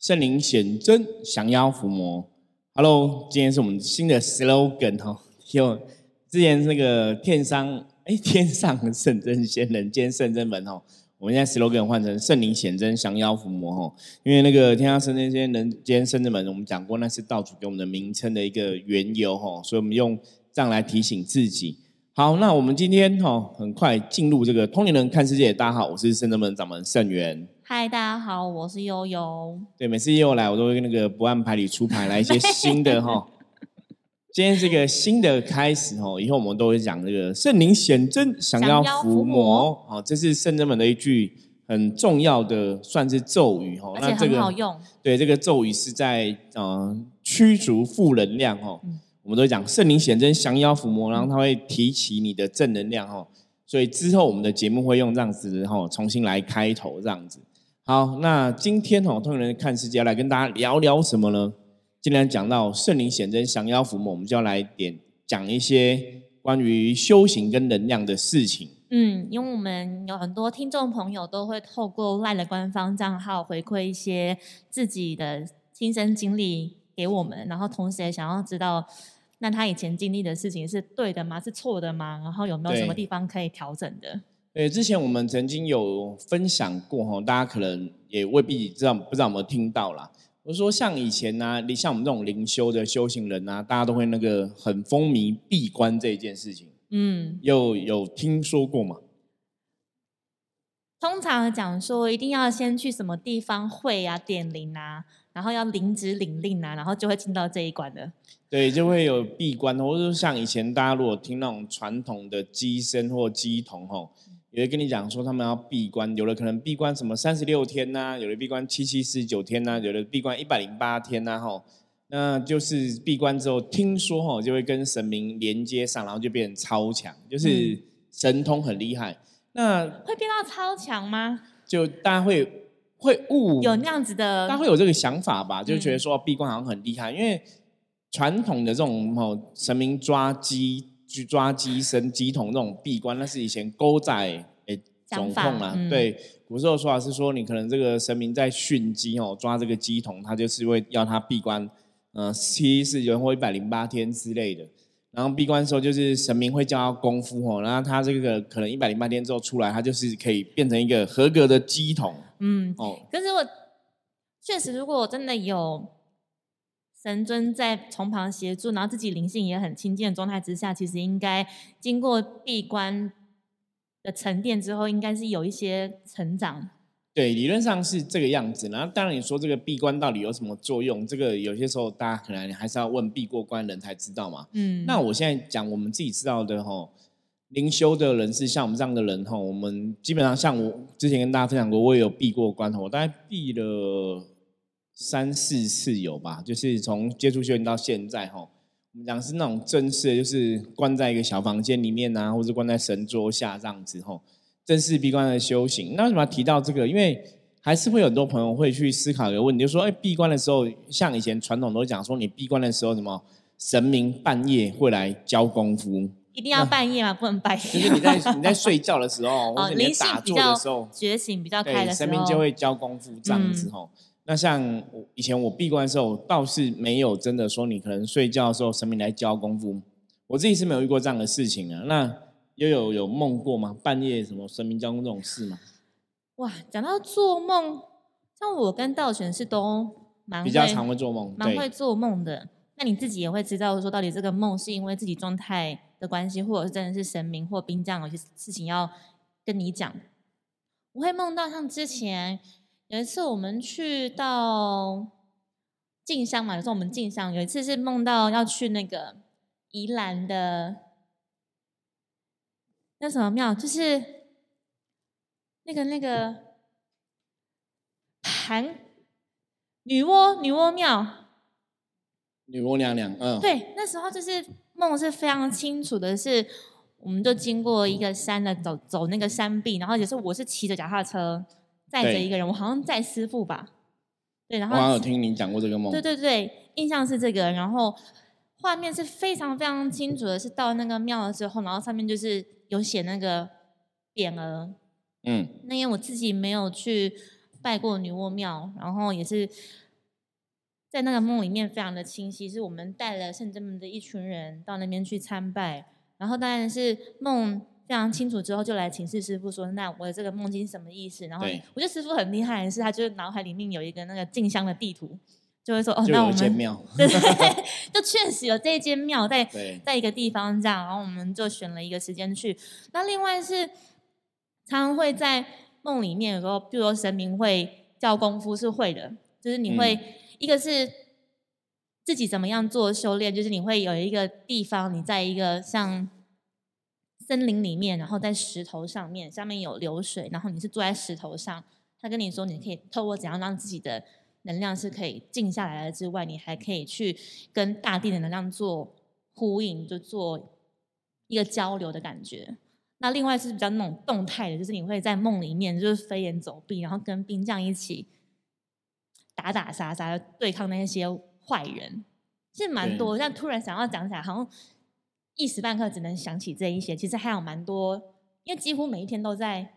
圣灵显真，降妖伏魔。Hello，今天是我们新的 slogan 哦，有之前那个天上哎天上圣真仙人间圣真门哦，我们现在 slogan 换成圣灵显真，降妖伏魔哦。因为那个天上圣真仙人间圣真门，我们讲过那是道主给我们的名称的一个缘由哦，所以我们用这样来提醒自己。好，那我们今天哈很快进入这个通灵人看世界。大家好，我是圣真门掌门圣元。嗨，大家好，我是悠悠。对，每次悠悠来，我都会跟那个不按牌理出牌来一些新的哈。今天这个新的开始哦，以后我们都会讲这个圣灵显真，想要伏魔哦，这是圣真门的一句很重要的算是咒语哦。那这个好用。对，这个咒语是在嗯驱逐负能量哦。我们都会讲圣灵显真降妖伏魔，然后它会提起你的正能量哦，所以之后我们的节目会用这样子哈，重新来开头这样子。好，那今天哦，通人看世界来跟大家聊聊什么呢？既然讲到圣灵显真降妖伏魔，我们就要来点讲一些关于修行跟能量的事情。嗯，因为我们有很多听众朋友都会透过赖的官方账号回馈一些自己的亲身经历。给我们，然后同时也想要知道，那他以前经历的事情是对的吗？是错的吗？然后有没有什么地方可以调整的？对，之前我们曾经有分享过哈，大家可能也未必知道，不知道有没有听到啦。我说像以前呢，你像我们这种灵修的修行人啊，大家都会那个很风靡闭关这一件事情。嗯，有有听说过吗？通常讲说，一定要先去什么地方会啊，点灵啊。然后要领旨领令啊，然后就会进到这一关的。对，就会有闭关，或者说像以前大家如果听那种传统的机身或机童吼，也会跟你讲说他们要闭关，有的可能闭关什么三十六天呐，有的闭关七七四十九天呐，有的闭关一百零八天呐吼，那就是闭关之后，听说吼就会跟神明连接上，然后就变成超强，就是神通很厉害。那会变到超强吗？就大家会。会悟有那样子的，大家会有这个想法吧？就觉得说闭关好像很厉害，因为传统的这种吼神明抓鸡去抓鸡身鸡桶这种闭关，那是以前勾仔诶总控啊。对，古时候说法是说，你可能这个神明在训鸡哦，抓这个鸡桶，他就是会要他闭关，呃，七十九或一百零八天之类的。然后闭关的时候，就是神明会教他功夫哦，然后他这个可能一百零八天之后出来，他就是可以变成一个合格的鸡桶。嗯，哦，可是我确实，如果我真的有神尊在从旁协助，然后自己灵性也很亲近的状态之下，其实应该经过闭关的沉淀之后，应该是有一些成长。对，理论上是这个样子。然后，当然你说这个闭关到底有什么作用？这个有些时候大家可能还是要问闭过关人才知道嘛。嗯，那我现在讲我们自己知道的吼。灵修的人是像我们这样的人哈，我们基本上像我之前跟大家分享过，我也有闭过关我大概闭了三四次有吧，就是从接触修行到现在哈，我们讲是那种正式的，就是关在一个小房间里面啊，或者关在神桌下这样子哈，正式闭关的修行。那为什么要提到这个？因为还是会有很多朋友会去思考一个问题，就说：哎，闭关的时候，像以前传统都讲说，你闭关的时候什么神明半夜会来教功夫。一定要半夜吗？不能半夜。就是你在你在睡觉的时候，或者你打坐的时候，觉醒比较开的时候，神明就会教功夫这样子吼。那像以前我闭关的时候，倒是没有真的说你可能睡觉的时候神明来教功夫。我自己是没有遇过这样的事情啊。那又有有梦过吗？半夜什么神明教功这种事吗？哇，讲到做梦，像我跟道玄是都蛮比较常会做梦，蛮会做梦的。那你自己也会知道说，到底这个梦是因为自己状态？的关系，或者是真的是神明或兵将有些事情要跟你讲。我会梦到像之前有一次我们去到静香嘛，有时候我们静香有一次是梦到要去那个宜兰的那什么庙，就是那个那个盘女娲女娲庙，女娲娘娘，嗯，对，那时候就是。梦是非常清楚的，是，我们就经过一个山的，走走那个山壁，然后也是我是骑着脚踏车载着一个人，我好像载师傅吧，对，然后我有听您讲过这个梦，对对对，印象是这个，然后画面是非常非常清楚的，是到那个庙了之后，然后上面就是有写那个匾额，嗯，那因为我自己没有去拜过女娲庙，然后也是在那个梦里面非常的清晰，是我们带了圣真门的一群人到那边去参拜，然后当然是梦非常清楚之后，就来请示师傅说：“那我的这个梦境是什么意思？”然后我觉得师傅很厉害的是，他就是脑海里面有一个那个静香的地图，就会说：“哦，那我们对对，就确实有这一间庙在在一个地方这样。”然后我们就选了一个时间去。那另外是常常会在梦里面有时候，比如说神明会教功夫是会的，就是你会。一个是自己怎么样做修炼，就是你会有一个地方，你在一个像森林里面，然后在石头上面，下面有流水，然后你是坐在石头上，他跟你说你可以透过怎样让自己的能量是可以静下来的之外，你还可以去跟大地的能量做呼应，就做一个交流的感觉。那另外是比较那种动态的，就是你会在梦里面就是飞檐走壁，然后跟兵将一起。打打杀杀对抗那些坏人，其实蛮多。但突然想要讲起来，好像一时半刻只能想起这一些。其实还有蛮多，因为几乎每一天都在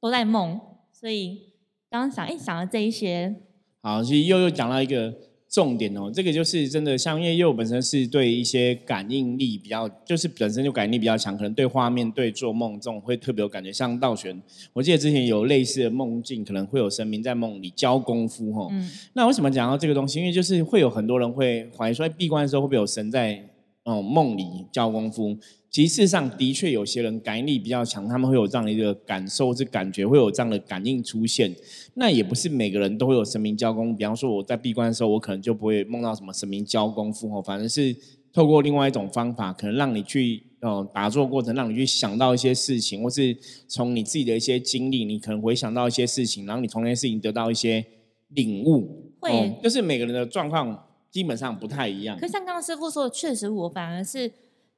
都在梦，所以刚刚想，哎，想了这一些。好，其实又又讲到一个。重点哦，这个就是真的，像因为又本身是对一些感应力比较，就是本身就感应力比较强，可能对画面、对做梦这种会特别有感觉。像道玄，我记得之前有类似的梦境，可能会有神明在梦里教功夫哈。那为什么讲到这个东西？因为就是会有很多人会怀疑说，闭关的时候会不会有神在哦梦里教功夫？其实上的确有些人感应力比较强，他们会有这样的一个感受，这感觉会有这样的感应出现。那也不是每个人都会有神明教功，比方说我在闭关的时候，我可能就不会梦到什么神明教功夫哦，反正是透过另外一种方法，可能让你去嗯打坐过程，让你去想到一些事情，或是从你自己的一些经历，你可能回想到一些事情，然后你从那些事情得到一些领悟。会，就是每个人的状况基本上不太一样。可像刚刚师傅说的，确实我反而是。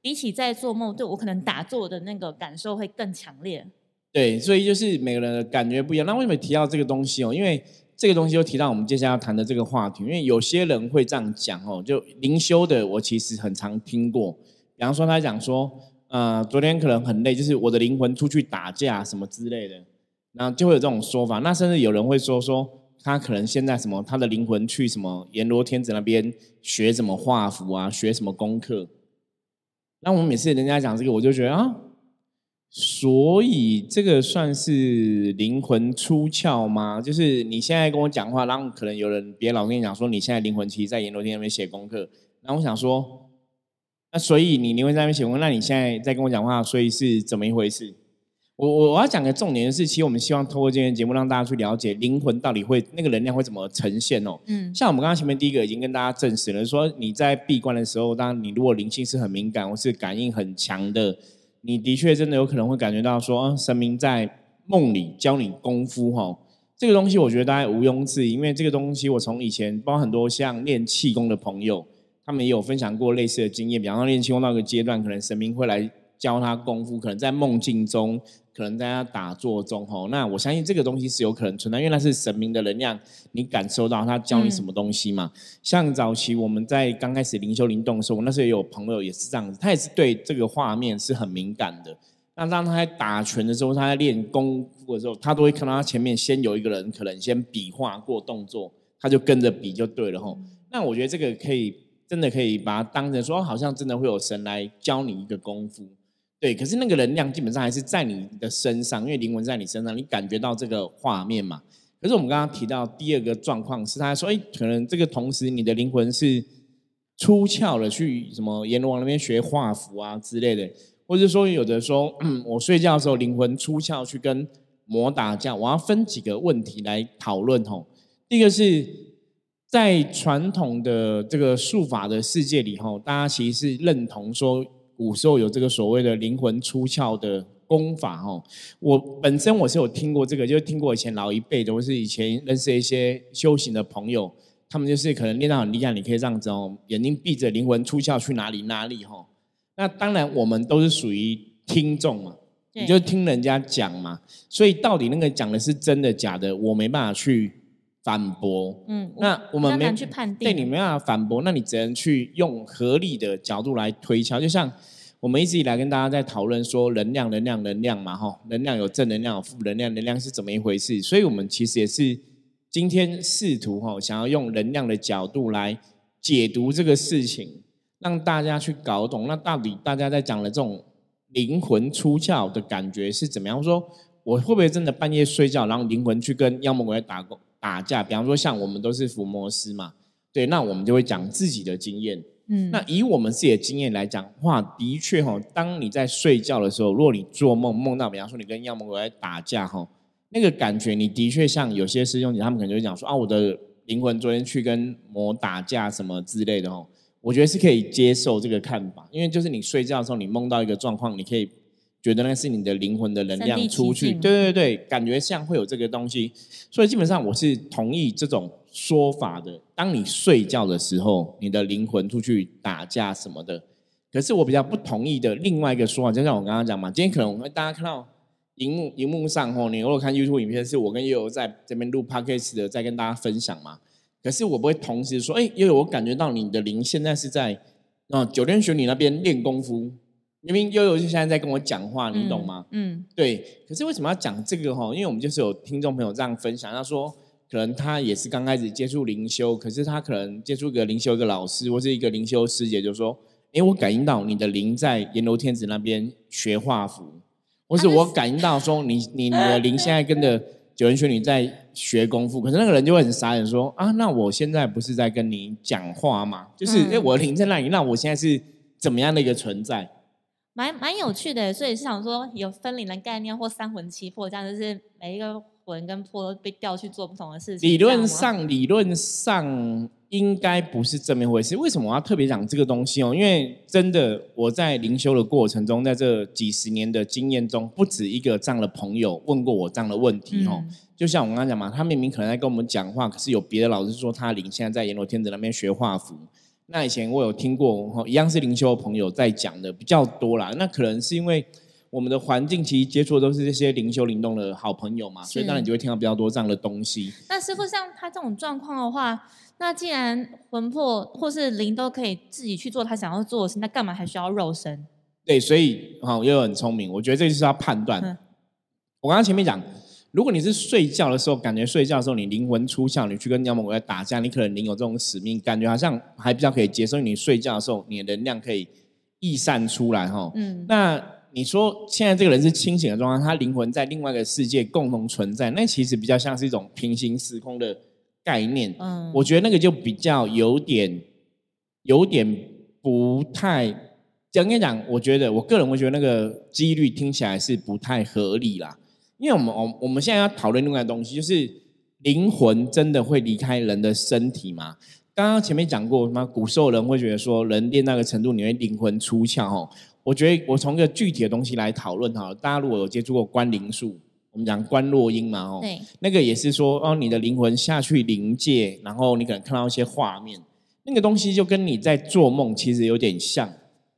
比起在做梦，对我可能打坐的那个感受会更强烈。对，所以就是每个人的感觉不一样。那为什么提到这个东西哦？因为这个东西又提到我们接下来要谈的这个话题。因为有些人会这样讲哦，就灵修的，我其实很常听过。比方说，他讲说，呃，昨天可能很累，就是我的灵魂出去打架什么之类的，然后就会有这种说法。那甚至有人会说，说他可能现在什么，他的灵魂去什么阎罗天子那边学什么画符啊，学什么功课。那我们每次人家讲这个，我就觉得啊，所以这个算是灵魂出窍吗？就是你现在跟我讲话，然后可能有人别老跟你讲说，你现在灵魂其实在阎罗天那边写功课。然后我想说，那所以你灵魂在那边写功课，那你现在在跟我讲话，所以是怎么一回事？我我我要讲的重点是，其实我们希望透过今天节目让大家去了解灵魂到底会那个能量会怎么呈现哦。嗯，像我们刚刚前面第一个已经跟大家证实了，说你在闭关的时候，当然你如果灵性是很敏感或是感应很强的，你的确真的有可能会感觉到说，神明在梦里教你功夫哈。这个东西我觉得大家毋庸置疑，因为这个东西我从以前包括很多像练气功的朋友，他们也有分享过类似的经验，比方说练气功到一个阶段，可能神明会来教他功夫，可能在梦境中。可能在他打坐中吼，那我相信这个东西是有可能存在，因为那是神明的能量，你感受到他教你什么东西嘛？像早期我们在刚开始灵修灵动的时候，我那时候也有朋友也是这样子，他也是对这个画面是很敏感的。那当他在打拳的时候，他在练功夫的时候，他都会看到他前面先有一个人，可能先比划过动作，他就跟着比就对了吼。那我觉得这个可以真的可以把它当成说，好像真的会有神来教你一个功夫。对，可是那个能量基本上还是在你的身上，因为灵魂在你身上，你感觉到这个画面嘛。可是我们刚刚提到第二个状况是，他说，哎，可能这个同时你的灵魂是出窍了，去什么阎罗王那边学画符啊之类的，或者说有的说，我睡觉的时候灵魂出窍去跟魔打架。我要分几个问题来讨论吼。第一个是在传统的这个术法的世界里吼，大家其实是认同说。古时候有这个所谓的灵魂出窍的功法哦，我本身我是有听过这个，就听过以前老一辈的，或是以前认识一些修行的朋友，他们就是可能练到很厉害，你可以这样子哦，眼睛闭着，灵魂出窍去哪里哪里哈。那当然我们都是属于听众嘛，你就听人家讲嘛，所以到底那个讲的是真的假的，我没办法去。反驳，嗯，那我们没去判定，对你没办法反驳，那你只能去用合理的角度来推敲。就像我们一直以来跟大家在讨论说，能量、能量、能量嘛，哈，能量有正能量、有负能量，能量是怎么一回事？所以我们其实也是今天试图哈想要用能量的角度来解读这个事情，让大家去搞懂，那到底大家在讲的这种灵魂出窍的感觉是怎么样？说我会不会真的半夜睡觉，然后灵魂去跟妖魔鬼怪打打架？比方说像我们都是伏魔师嘛，对，那我们就会讲自己的经验。嗯，那以我们自己的经验来讲话，的确哈，当你在睡觉的时候，如果你做梦梦到，比方说你跟妖魔鬼怪打架哈。那个感觉，你的确像有些师兄姐，他们可能就会讲说啊，我的灵魂昨天去跟魔打架什么之类的哦。我觉得是可以接受这个看法，因为就是你睡觉的时候，你梦到一个状况，你可以觉得那是你的灵魂的能量出去，对对对，感觉像会有这个东西。所以基本上我是同意这种说法的。当你睡觉的时候，你的灵魂出去打架什么的，可是我比较不同意的另外一个说法，就像我刚刚讲嘛，今天可能大家看到。荧幕荧幕上吼，你如果看 YouTube 影片，是我跟悠悠在这边录 Podcast 的，在跟大家分享嘛。可是我不会同时说，哎，悠悠，我感觉到你的灵现在是在啊九天玄女那边练功夫。明明悠悠就现在在跟我讲话，你懂吗？嗯，对。可是为什么要讲这个哈？因为我们就是有听众朋友这样分享，他说可能他也是刚开始接触灵修，可是他可能接触一个灵修一个老师或是一个灵修师姐，就说，哎，我感应到你的灵在阎罗天子那边学画符。或是我感应到说你你的灵现在跟着九人玄女在学功夫，可是那个人就会很傻眼说啊，那我现在不是在跟你讲话吗？就是哎，我的灵在那里，那我现在是怎么样的一个存在？蛮蛮有趣的，所以是想说有分灵的概念或三魂七魄，这样就是每一个魂跟魄都被调去做不同的事情。理论上，理论上。应该不是这么回事。为什么我要特别讲这个东西哦？因为真的我在灵修的过程中，在这几十年的经验中，不止一个这样的朋友问过我这样的问题哦。就像我刚刚讲嘛，他明明可能在跟我们讲话，可是有别的老师说他灵现在在阎罗天子那边学画符。那以前我有听过，一样是灵修的朋友在讲的比较多啦。那可能是因为我们的环境其实接触的都是这些灵修灵动的好朋友嘛，所以当然你就会听到比较多这样的东西。那师傅像他这种状况的话。那既然魂魄或是灵都可以自己去做他想要做的事，那干嘛还需要肉身？对，所以哈，又很聪明。我觉得这就是要判断。我刚刚前面讲，如果你是睡觉的时候，感觉睡觉的时候你灵魂出窍，你去跟妖魔鬼怪打架，你可能你有这种使命，感觉好像还比较可以接受。你睡觉的时候，你的能量可以溢散出来哈。嗯。那你说现在这个人是清醒的状态，他灵魂在另外一个世界共同存在，那其实比较像是一种平行时空的。概念，嗯，我觉得那个就比较有点，有点不太讲跟讲，我觉得我个人会觉得那个几率听起来是不太合理啦。因为我们我我们现在要讨论另外东西，就是灵魂真的会离开人的身体吗？刚刚前面讲过，什么古时候人会觉得说，人练那个程度，你会灵魂出窍哦。我觉得我从一个具体的东西来讨论哈，大家如果有接触过观灵术。我们讲观落音嘛，哦，那个也是说，哦，你的灵魂下去灵界，然后你可能看到一些画面，那个东西就跟你在做梦其实有点像，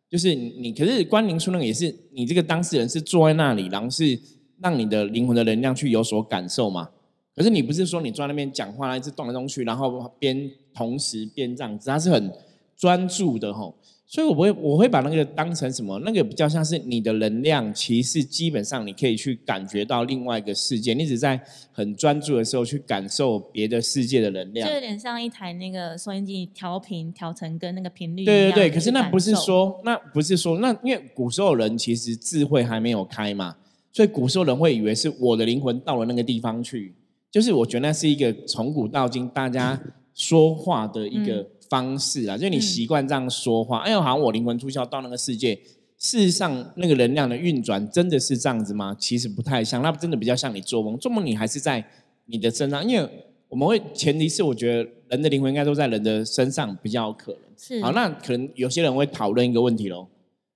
就是你，可是观灵术那个也是，你这个当事人是坐在那里，然后是让你的灵魂的能量去有所感受嘛，可是你不是说你坐在那边讲话，一直动来动去，然后边同时边这样子，它是很专注的，吼。所以，我会我会把那个当成什么？那个比较像是你的能量，其实基本上你可以去感觉到另外一个世界。你只在很专注的时候去感受别的世界的能量，就有点像一台那个收音机调频调成跟那个频率。对对对，可是那不是说，那不是说，那因为古时候人其实智慧还没有开嘛，所以古时候人会以为是我的灵魂到了那个地方去。就是我觉得那是一个从古到今大家说话的一个。方式啊，就你习惯这样说话，哎呦，好像我灵魂出窍到那个世界。事实上，那个能量的运转真的是这样子吗？其实不太像，那真的比较像你做梦。做梦你还是在你的身上，因为我们会前提是，我觉得人的灵魂应该都在人的身上比较可能。是好，那可能有些人会讨论一个问题喽。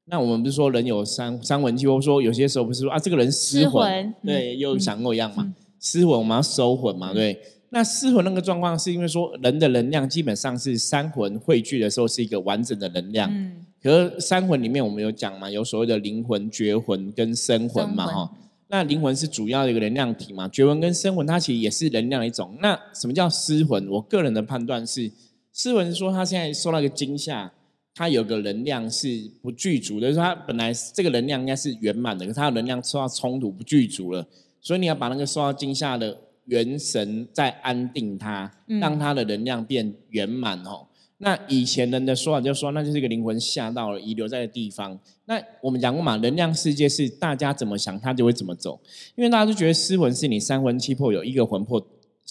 那我们不是说人有三三魂七，魄说有些时候不是说啊，这个人失魂，对，又想过一样嘛？失魂我们要收魂嘛？对。那失魂那个状况，是因为说人的能量基本上是三魂汇聚的时候是一个完整的能量。嗯。可是三魂里面我们有讲嘛，有所谓的灵魂、绝魂跟生魂嘛，哈。那灵魂是主要的一个能量体嘛，绝魂跟生魂它其实也是能量的一种。那什么叫失魂？我个人的判断是，失魂是说他现在受到一个惊吓，他有个能量是不具足的，就是它本来这个能量应该是圆满的，可是他的能量受到冲突不具足了，所以你要把那个受到惊吓的。元神再安定它，让它的能量变圆满哦。那以前人的说法就说，那就是一个灵魂下到了遗留在的地方。那我们讲过嘛，能量世界是大家怎么想，它就会怎么走。因为大家都觉得失魂是你三魂七魄有一个魂魄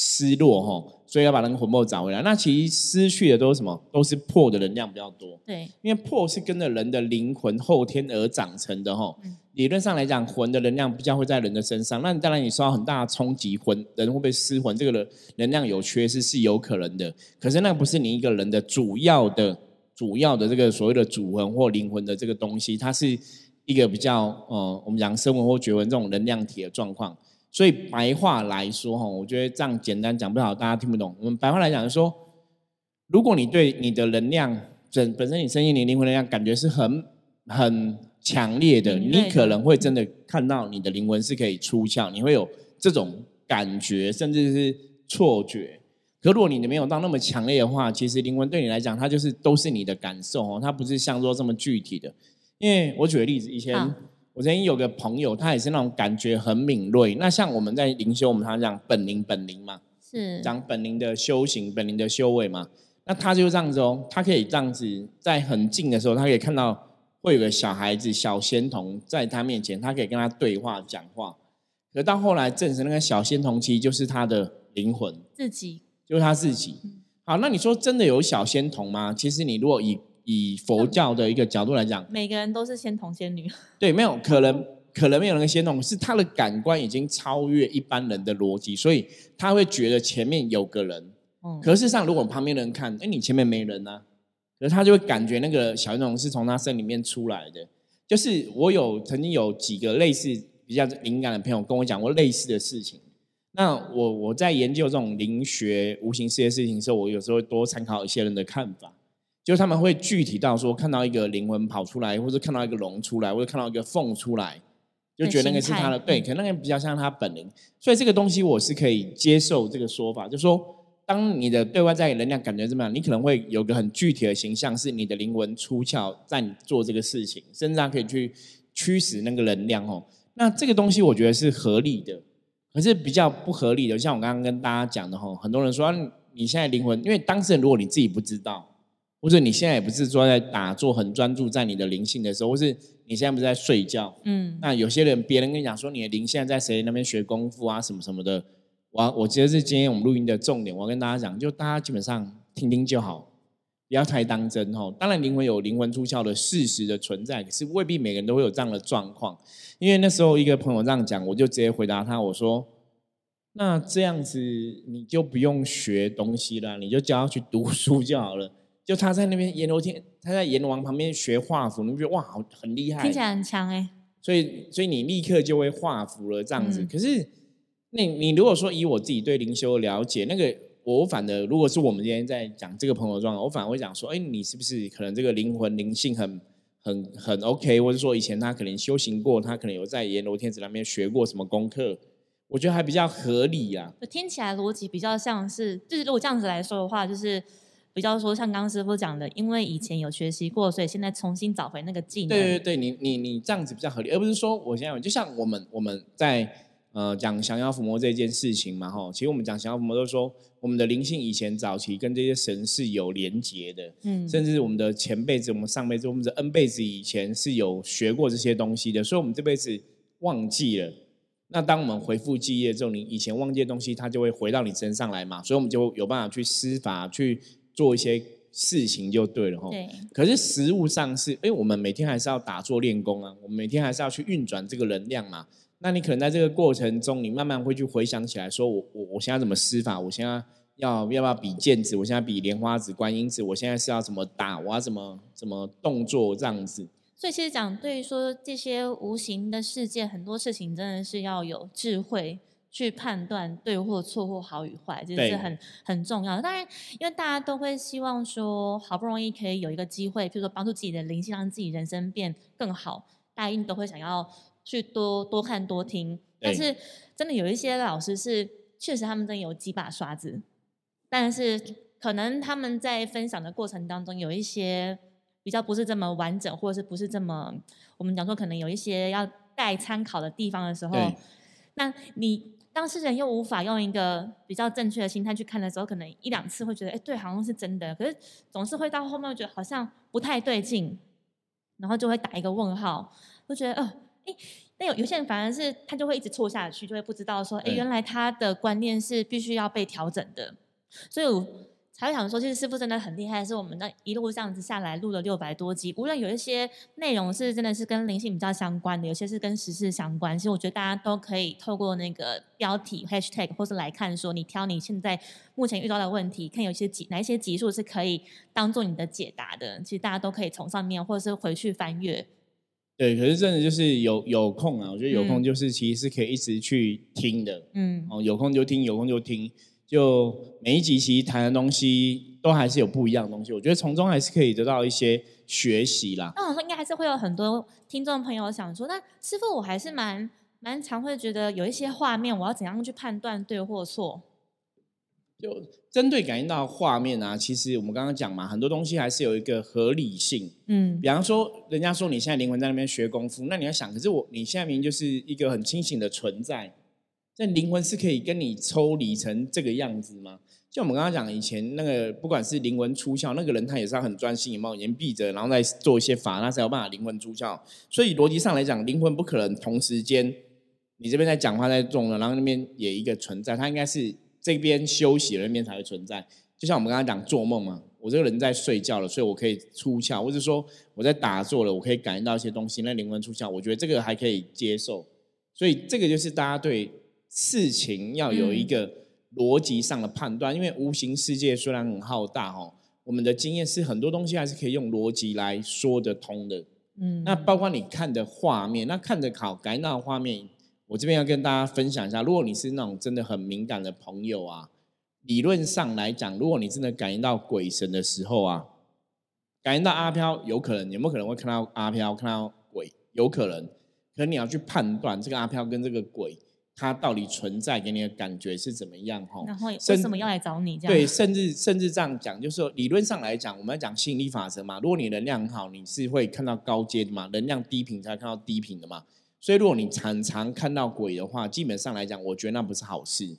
失落哈。所以要把那个魂魄找回来。那其实失去的都是什么？都是破的能量比较多。对，因为破是跟着人的灵魂后天而长成的哈。理论上来讲，魂的能量比较会在人的身上。那你当然你受到很大的冲击，魂人会不会失魂？这个能量有缺失是有可能的。可是那不是你一个人的主要的、主要的这个所谓的主魂或灵魂的这个东西，它是一个比较呃，我们讲生魂或绝魂这种能量体的状况。所以白话来说，哈，我觉得这样简单讲不好，大家听不懂。我们白话来讲，就说，如果你对你的能量本本身，你身心灵灵魂能量感觉是很很强烈的，你可能会真的看到你的灵魂是可以出窍，你会有这种感觉，甚至是错觉。可如果你没有到那么强烈的话，其实灵魂对你来讲，它就是都是你的感受哦，它不是像说这么具体的。因为我举个例子，以前。我曾经有个朋友，他也是那种感觉很敏锐。那像我们在灵修，我们常常讲本灵本灵嘛，是讲本灵的修行、本灵的修为嘛。那他就这样子哦，他可以这样子，在很近的时候，他可以看到会有个小孩子、小仙童在他面前，他可以跟他对话、讲话。可到后来证实，那个小仙童其实就是他的灵魂，自己就是他自己。好，那你说真的有小仙童吗？其实你如果以以佛教的一个角度来讲，每个人都是仙童仙女。对，没有可能，可能没有人仙童，是他的感官已经超越一般人的逻辑，所以他会觉得前面有个人。嗯。可事实上，如果旁边的人看，哎，你前面没人呢，可是他就会感觉那个小仙童是从他身里面出来的。就是我有曾经有几个类似比较敏感的朋友跟我讲过类似的事情。那我我在研究这种灵学无形世界事情的时候，我有时候会多参考一些人的看法。就是他们会具体到说，看到一个灵魂跑出来，或者看到一个龙出来，或者看到一个凤出来，就觉得那个是他的，对，可能那个比较像他本灵。所以这个东西我是可以接受这个说法，就说当你的对外在能量感觉怎么样，你可能会有个很具体的形象，是你的灵魂出窍在你做这个事情，甚至它可以去驱使那个能量哦。那这个东西我觉得是合理的，可是比较不合理的，像我刚刚跟大家讲的吼，很多人说你现在灵魂，因为当事人如果你自己不知道。或者你现在也不是说在打坐很专注在你的灵性的时候，或是你现在不是在睡觉？嗯，那有些人别人跟你讲说你的灵现在在谁那边学功夫啊什么什么的，我我觉得是今天我们录音的重点。我跟大家讲，就大家基本上听听就好，不要太当真哦。当然灵魂有灵魂出窍的事实的存在，可是未必每个人都会有这样的状况。因为那时候一个朋友这样讲，我就直接回答他，我说：那这样子你就不用学东西了，你就教他去读书就好了。就他在那边阎罗天，他在阎王旁边学画符，你觉得哇，好很厉害，听起来很强哎。所以，所以你立刻就会画符了这样子。可是，那你如果说以我自己对灵修的了解，那个我反的，如果是我们今天在讲这个朋友状况，我反而会讲说，哎，你是不是可能这个灵魂灵性很很很 OK，或者说以前他可能修行过，他可能有在阎罗天子那边学过什么功课？我觉得还比较合理呀。听起来逻辑比较像是，就是如果这样子来说的话，就是。比较说像刚师傅讲的，因为以前有学习过，所以现在重新找回那个技能。对对对，你你你这样子比较合理，而不是说我现在就像我们我们在呃讲降妖伏魔这件事情嘛哈。其实我们讲降妖伏魔都说，我们的灵性以前早期跟这些神是有连结的，嗯，甚至我们的前辈子、我们上辈子、我们的 N 辈子以前是有学过这些东西的，所以我们这辈子忘记了。那当我们回复记忆之后，你以前忘记的东西，它就会回到你身上来嘛，所以我们就有办法去施法去。做一些事情就对了哈。对。可是实物上是，哎，我们每天还是要打坐练功啊，我们每天还是要去运转这个能量嘛。那你可能在这个过程中，你慢慢会去回想起来，说我我我现在怎么施法？我现在要要不要比剑子？我现在比莲花指、观音指？我现在是要怎么打？我要怎么怎么动作这样子？所以其实讲对于说这些无形的世界，很多事情真的是要有智慧。去判断对或错或好与坏，这是很很重要的。当然，因为大家都会希望说，好不容易可以有一个机会，比如说帮助自己的灵性，让自己人生变更好，大家一定都会想要去多多看多听。但是，真的有一些老师是确实他们真的有几把刷子，但是可能他们在分享的过程当中有一些比较不是这么完整，或者是不是这么我们讲说可能有一些要带参考的地方的时候，那你。当事人又无法用一个比较正确的心态去看的时候，可能一两次会觉得，哎，对，好像是真的。可是总是会到后面觉得好像不太对劲，然后就会打一个问号，就觉得，哦，哎，那有有些人反而是他就会一直错下去，就会不知道说，哎，原来他的观念是必须要被调整的。所以我才会想说，其实师傅真的很厉害，是我们那一路这样子下来录了六百多集，无论有一些内容是真的是跟灵性比较相关的，有些是跟时事相关。其实我觉得大家都可以透过那个标题 hashtag 或是来看，说你挑你现在目前遇到的问题，看有些集哪一些集数是可以当做你的解答的。其实大家都可以从上面或者是回去翻阅。对，可是真的就是有有空啊，我觉得有空就是其实是可以一直去听的。嗯，哦，有空就听，有空就听。就每一集其实谈的东西都还是有不一样的东西，我觉得从中还是可以得到一些学习啦。那我说应该还是会有很多听众朋友想说，那师傅我还是蛮蛮常会觉得有一些画面，我要怎样去判断对或错？就针对感应到画面啊，其实我们刚刚讲嘛，很多东西还是有一个合理性。嗯，比方说，人家说你现在灵魂在那边学功夫，那你要想，可是我你现在明明就是一个很清醒的存在。那灵魂是可以跟你抽离成这个样子吗？就我们刚刚讲，以前那个不管是灵魂出窍，那个人他也是要很专心，有没有眼闭着，然后再做一些法，那才有办法灵魂出窍。所以逻辑上来讲，灵魂不可能同时间你这边在讲话在动了，然后那边也一个存在，它应该是这边休息了，那边才会存在。就像我们刚刚讲做梦嘛，我这个人在睡觉了，所以我可以出窍，或者说我在打坐了，我可以感应到一些东西，那灵魂出窍，我觉得这个还可以接受。所以这个就是大家对。事情要有一个逻辑上的判断，因为无形世界虽然很浩大哦，我们的经验是很多东西还是可以用逻辑来说得通的。嗯，那包括你看的画面，那看的好感到画面，我这边要跟大家分享一下。如果你是那种真的很敏感的朋友啊，理论上来讲，如果你真的感应到鬼神的时候啊，感应到阿飘，有可能有没有可能会看到阿飘看到鬼？有可能，可能你要去判断这个阿飘跟这个鬼。它到底存在给你的感觉是怎么样？哈，然后为什么要来找你？这样对，甚至甚至这样讲，就是说理论上来讲，我们要讲吸引力法则嘛。如果你能量很好，你是会看到高阶的嘛；能量低频才看到低频的嘛。所以如果你常常看到鬼的话，基本上来讲，我觉得那不是好事。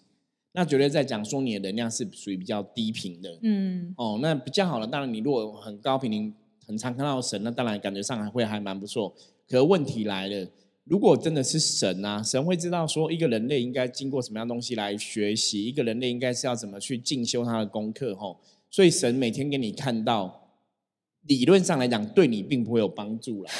那绝对在讲说你的能量是属于比较低频的。嗯，哦，那比较好了。当然，你如果很高频，你很常看到神，那当然感觉上还会还蛮不错。可问题来了。如果真的是神啊，神会知道说一个人类应该经过什么样东西来学习，一个人类应该是要怎么去进修他的功课吼。所以神每天给你看到，理论上来讲对你并不会有帮助了，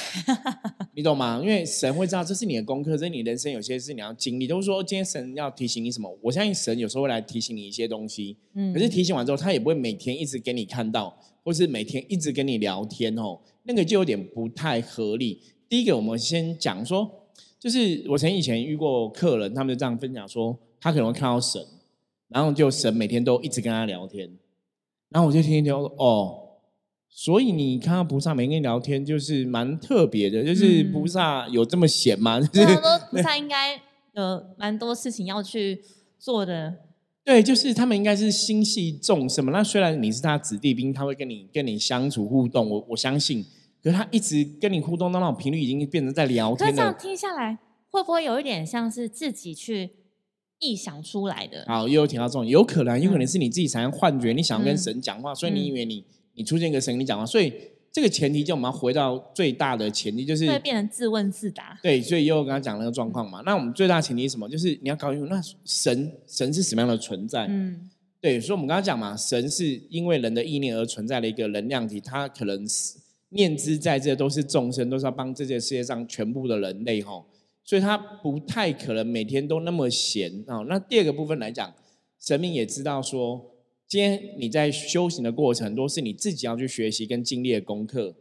你懂吗？因为神会知道这是你的功课，这是你人生有些事你要经历。都是说今天神要提醒你什么？我相信神有时候会来提醒你一些东西，嗯，可是提醒完之后，他也不会每天一直给你看到，或是每天一直跟你聊天哦，那个就有点不太合理。第一个，我们先讲说，就是我曾以前遇过客人，他们就这样分享说，他可能会看到神，然后就神每天都一直跟他聊天，然后我就听一听，哦，所以你看到菩萨每天跟你聊天，就是蛮特别的，就是菩萨有这么闲吗？就是说菩萨应该有蛮多事情要去做的。对，就是他们应该是心系众生嘛。那虽然你是他子弟兵，他会跟你跟你相处互动，我我相信。可是他一直跟你互动到那种频率，已经变成在聊天了。这样听下来，会不会有一点像是自己去臆想出来的？好，又有提到这种，有可能，有可能是你自己产生幻觉，你想跟神讲话，所以你以为你你出现一个神跟你讲话，所以这个前提就我们要回到最大的前提，就是会变成自问自答。对，所以又刚刚讲那个状况嘛。那我们最大前提是什么？就是你要搞清楚，那神神是什么样的存在？嗯，对，所以我们刚刚讲嘛，神是因为人的意念而存在的一个能量体，它可能是。念之在这都是众生，都是要帮这件世界上全部的人类吼，所以他不太可能每天都那么闲啊。那第二个部分来讲，神明也知道说，今天你在修行的过程，都是你自己要去学习跟经历的功课。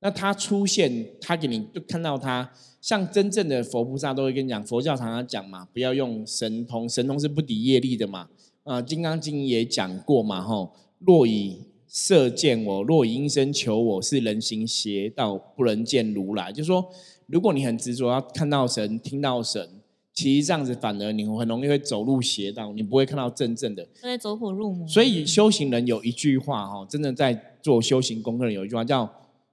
那他出现，他给你就看到他，像真正的佛菩萨都会跟你讲，佛教常常讲嘛，不要用神通，神通是不抵业力的嘛。啊，《金刚经》也讲过嘛，吼，若以射箭我，若以阴身求我，是人行邪道，不能见如来。就是说，如果你很执着要看到神、听到神，其实这样子反而你很容易会走入邪道，你不会看到真正的。所以走火入魔。所以修行人有一句话哈，真的在做修行功课人有一句话叫：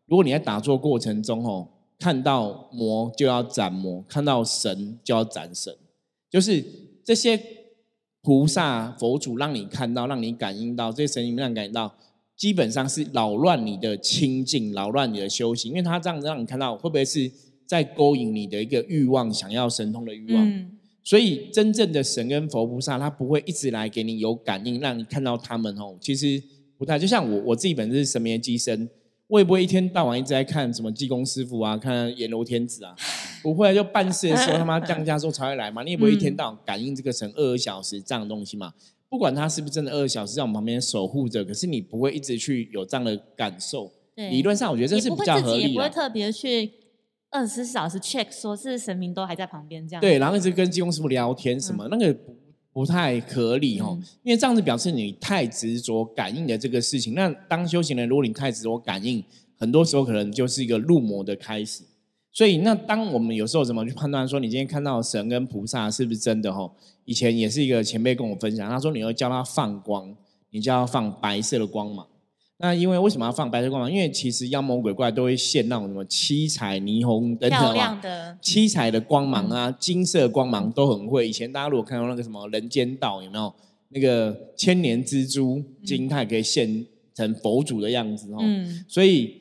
如果你在打坐过程中哦，看到魔就要斩魔，看到神就要斩神，就是。这些菩萨佛祖让你看到，让你感应到，这些神灵让你感应到，基本上是扰乱你的清净，扰乱你的修行，因为他这样子让你看到，会不会是在勾引你的一个欲望，想要神通的欲望？所以真正的神跟佛菩萨，他不会一直来给你有感应，让你看到他们哦。其实不太，就像我我自己本身是神明的机身。我也不会一天到晚一直在看什么济公师傅啊，看 阎罗天子啊，不会，就办事的时候他妈降价时候才会来嘛。你也不会一天到晚感应这个神二小时这样的东西嘛。不管他是不是真的二小时在我们旁边守护着，可是你不会一直去有这样的感受。理论上我觉得这是比较合理的。也不会特别去二十四小时 check 说是神明都还在旁边这样。对，然后一直跟济公师傅聊天什么，那个不不太合理哦。因为这样子表示你太执着感应的这个事情。那当修行人，如果你太执着感应，很多时候可能就是一个入魔的开始，所以那当我们有时候怎么去判断说你今天看到神跟菩萨是不是真的？吼，以前也是一个前辈跟我分享，他说你要教他放光，你就要放白色的光芒。那因为为什么要放白色光芒？因为其实妖魔鬼怪都会现那种什么七彩霓虹灯的七彩的光芒啊，金色光芒都很会。以前大家如果看到那个什么人间道有没有那个千年蜘蛛金它也可以现成佛祖的样子哦。嗯，所以。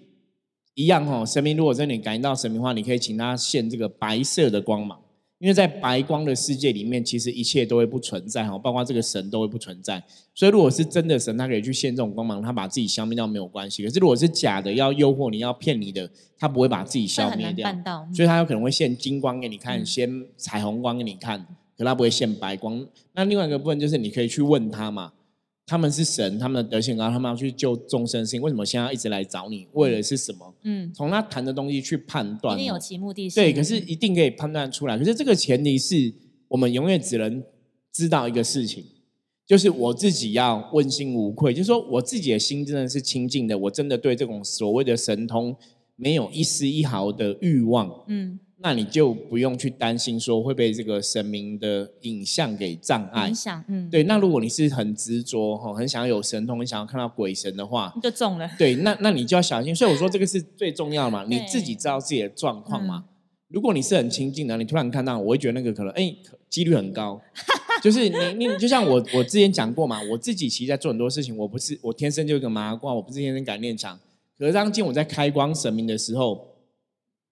一样哦，神明如果真的感应到神明的话，你可以请他现这个白色的光芒，因为在白光的世界里面，其实一切都会不存在哈，包括这个神都会不存在。所以如果是真的神，他可以去现这种光芒，他把自己消灭掉没有关系。可是如果是假的，要诱惑你要骗你的，他不会把自己消灭掉，所以他有可能会现金光给你看，现彩虹光给你看，可他不会现白光。那另外一个部分就是你可以去问他嘛。他们是神，他们的德性高，他们要去救众生性。为什么现在一直来找你？为了是什么？嗯，从他谈的东西去判断，一定有其目的性。对，可是一定可以判断出来。可是这个前提是我们永远只能知道一个事情，就是我自己要问心无愧，就是说我自己的心真的是清净的，我真的对这种所谓的神通没有一丝一毫的欲望。嗯。那你就不用去担心说会被这个神明的影像给障碍。影响，嗯，对。那如果你是很执着哈，很想要有神通，很想要看到鬼神的话，就中了。对，那那你就要小心。所以我说这个是最重要的嘛，你自己知道自己的状况嘛。如果你是很亲近的，你突然看到，我会觉得那个可能，哎，几率很高。就是你你就像我我之前讲过嘛，我自己其实在做很多事情，我不是我天生就一个麻瓜，我不是天生感念强。可是当今我在开光神明的时候，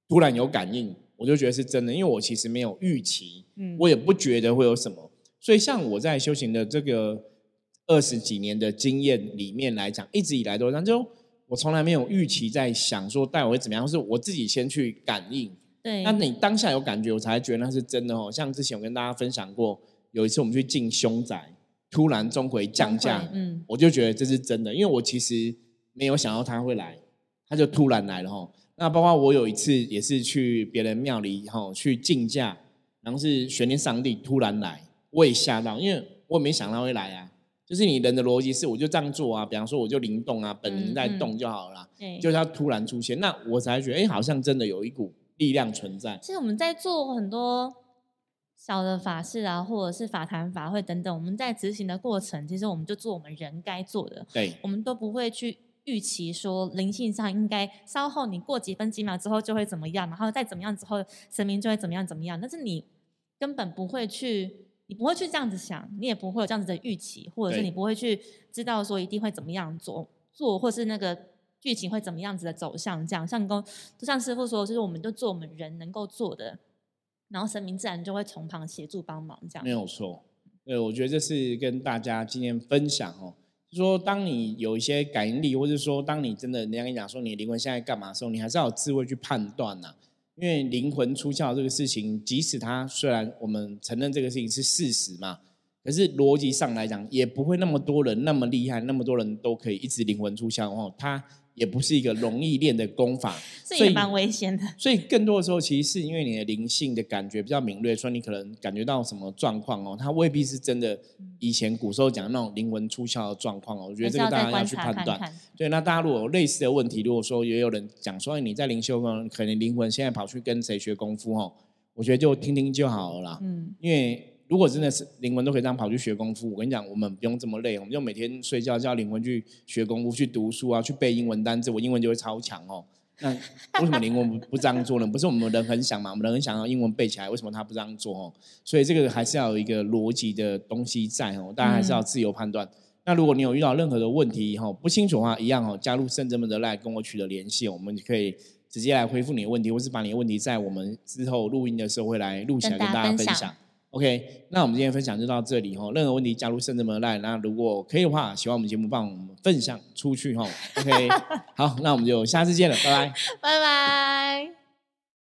突然有感应。我就觉得是真的，因为我其实没有预期，嗯，我也不觉得会有什么，所以像我在修行的这个二十几年的经验里面来讲，一直以来都这样，就我从来没有预期在想说待会会怎么样，是我自己先去感应，对，那你当下有感觉，我才觉得那是真的哦。像之前我跟大家分享过，有一次我们去进凶宅，突然钟馗降价，嗯，我就觉得这是真的，因为我其实没有想到他会来，他就突然来了哈。那包括我有一次也是去别人庙里哈去竞价，然后是玄念上帝突然来，我也吓到，因为我也没想到会来啊。就是你人的逻辑是我就这样做啊，比方说我就灵动啊，本能在动就好了。对，就是他突然出现，那我才觉得哎，好像真的有一股力量存在。其实我们在做很多小的法事啊，或者是法坛法会等等，我们在执行的过程，其实我们就做我们人该做的。对，我们都不会去。预期说灵性上应该稍后你过几分几秒之后就会怎么样，然后再怎么样之后神明就会怎么样怎么样，但是你根本不会去，你不会去这样子想，你也不会有这样子的预期，或者是你不会去知道说一定会怎么样做做，或是那个剧情会怎么样子的走向。这样像公就像师傅说，就是我们就做我们人能够做的，然后神明自然就会从旁协助帮忙。这样没有错，对，我觉得这是跟大家今天分享哦。说，当你有一些感应力，或者说，当你真的人家跟你讲说你灵魂现在干嘛的时候，你还是要有智慧去判断呐。因为灵魂出窍这个事情，即使它虽然我们承认这个事情是事实嘛，可是逻辑上来讲，也不会那么多人那么厉害，那么多人都可以一直灵魂出窍哦。他。也不是一个容易练的功法，所以蛮危险的。所以更多的时候，其实是因为你的灵性的感觉比较敏锐，所以你可能感觉到什么状况哦，它未必是真的。以前古时候讲那种灵魂出窍的状况哦，我觉得这个大家要去判断。对，那大家如果有类似的问题，如果说也有人讲说你在灵修中可能灵魂现在跑去跟谁学功夫哦，我觉得就听听就好了啦。嗯，因为。如果真的是灵魂都可以这样跑去学功夫，我跟你讲，我们不用这么累，我们就每天睡觉叫灵魂去学功夫，去读书啊，去背英文单词，我英文就会超强哦。那为什么灵魂不不这样做呢？不是我们人很想嘛？我们人很想要英文背起来，为什么他不这样做哦？所以这个还是要有一个逻辑的东西在哦，大家还是要自由判断。那如果你有遇到任何的问题哈，不清楚的话，一样哦，加入圣真门的来跟我取得联系，我们可以直接来回复你的问题，或是把你的问题在我们之后录音的时候会来录起来跟大家分享。OK，那我们今天分享就到这里哈。任何问题加入圣智门来，那如果可以的话，喜欢我们节目，帮我们分享出去哈。OK，好，那我们就下次见了，拜拜，拜拜。